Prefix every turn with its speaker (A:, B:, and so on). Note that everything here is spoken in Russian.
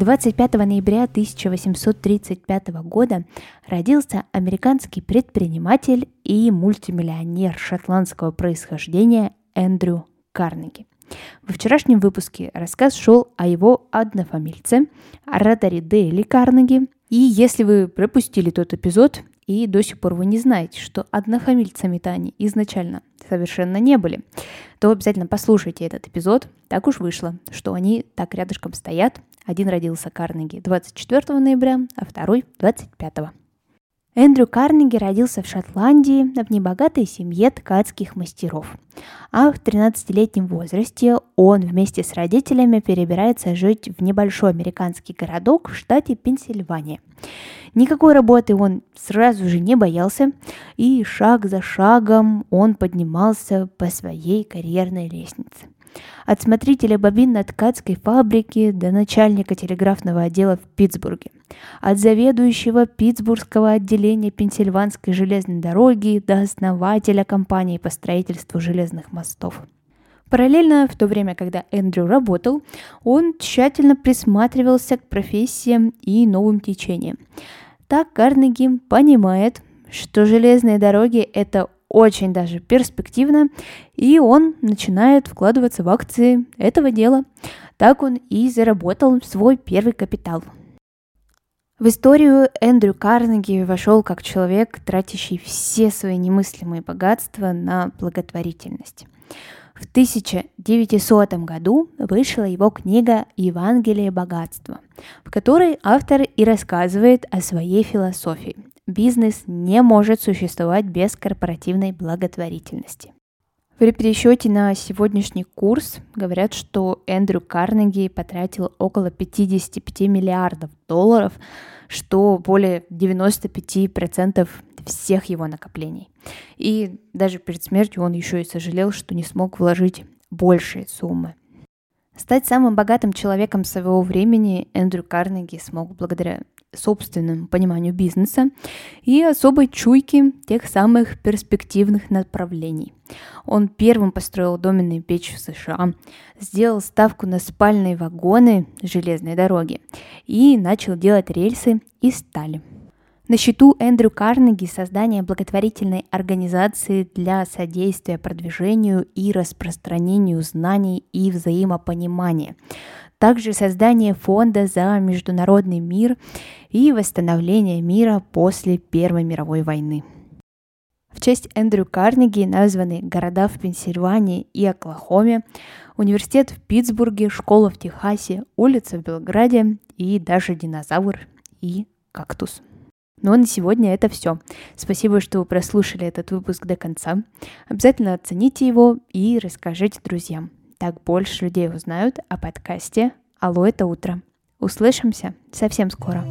A: 25 ноября 1835 года родился американский предприниматель и мультимиллионер шотландского происхождения Эндрю Карнеги. Во вчерашнем выпуске рассказ шел о его однофамильце, ораторе Дейли Карнеги. И если вы пропустили тот эпизод, и до сих пор вы не знаете, что однофамильцами-то они изначально совершенно не были, то обязательно послушайте этот эпизод. Так уж вышло, что они так рядышком стоят. Один родился Карнеги 24 ноября, а второй 25. Эндрю Карнеги родился в Шотландии в небогатой семье ткацких мастеров. А в 13-летнем возрасте он вместе с родителями перебирается жить в небольшой американский городок в штате Пенсильвания. Никакой работы он сразу же не боялся, и шаг за шагом он поднимался по своей карьерной лестнице – от смотрителя бобин на ткацкой фабрике до начальника телеграфного отдела в Питтсбурге. От заведующего Питтсбургского отделения Пенсильванской железной дороги до основателя компании по строительству железных мостов. Параллельно, в то время, когда Эндрю работал, он тщательно присматривался к профессиям и новым течениям. Так Карнеги понимает, что железные дороги – это очень даже перспективно, и он начинает вкладываться в акции этого дела. Так он и заработал свой первый капитал. В историю Эндрю Карнеги вошел как человек, тратящий все свои немыслимые богатства на благотворительность. В 1900 году вышла его книга «Евангелие богатства», в которой автор и рассказывает о своей философии, Бизнес не может существовать без корпоративной благотворительности. В пересчете на сегодняшний курс говорят, что Эндрю Карнеги потратил около 55 миллиардов долларов, что более 95% всех его накоплений. И даже перед смертью он еще и сожалел, что не смог вложить большие суммы. Стать самым богатым человеком своего времени Эндрю Карнеги смог благодаря собственному пониманию бизнеса и особой чуйке тех самых перспективных направлений. Он первым построил доменную печь в США, сделал ставку на спальные вагоны железной дороги и начал делать рельсы из стали. На счету Эндрю Карнеги создание благотворительной организации для содействия продвижению и распространению знаний и взаимопонимания – также создание фонда за международный мир и восстановление мира после Первой мировой войны. В честь Эндрю Карнеги названы города в Пенсильвании и Оклахоме, университет в Питтсбурге, школа в Техасе, улица в Белграде и даже динозавр и кактус. Ну а на сегодня это все. Спасибо, что вы прослушали этот выпуск до конца. Обязательно оцените его и расскажите друзьям. Так больше людей узнают о подкасте «Алло, это утро». Услышимся совсем скоро.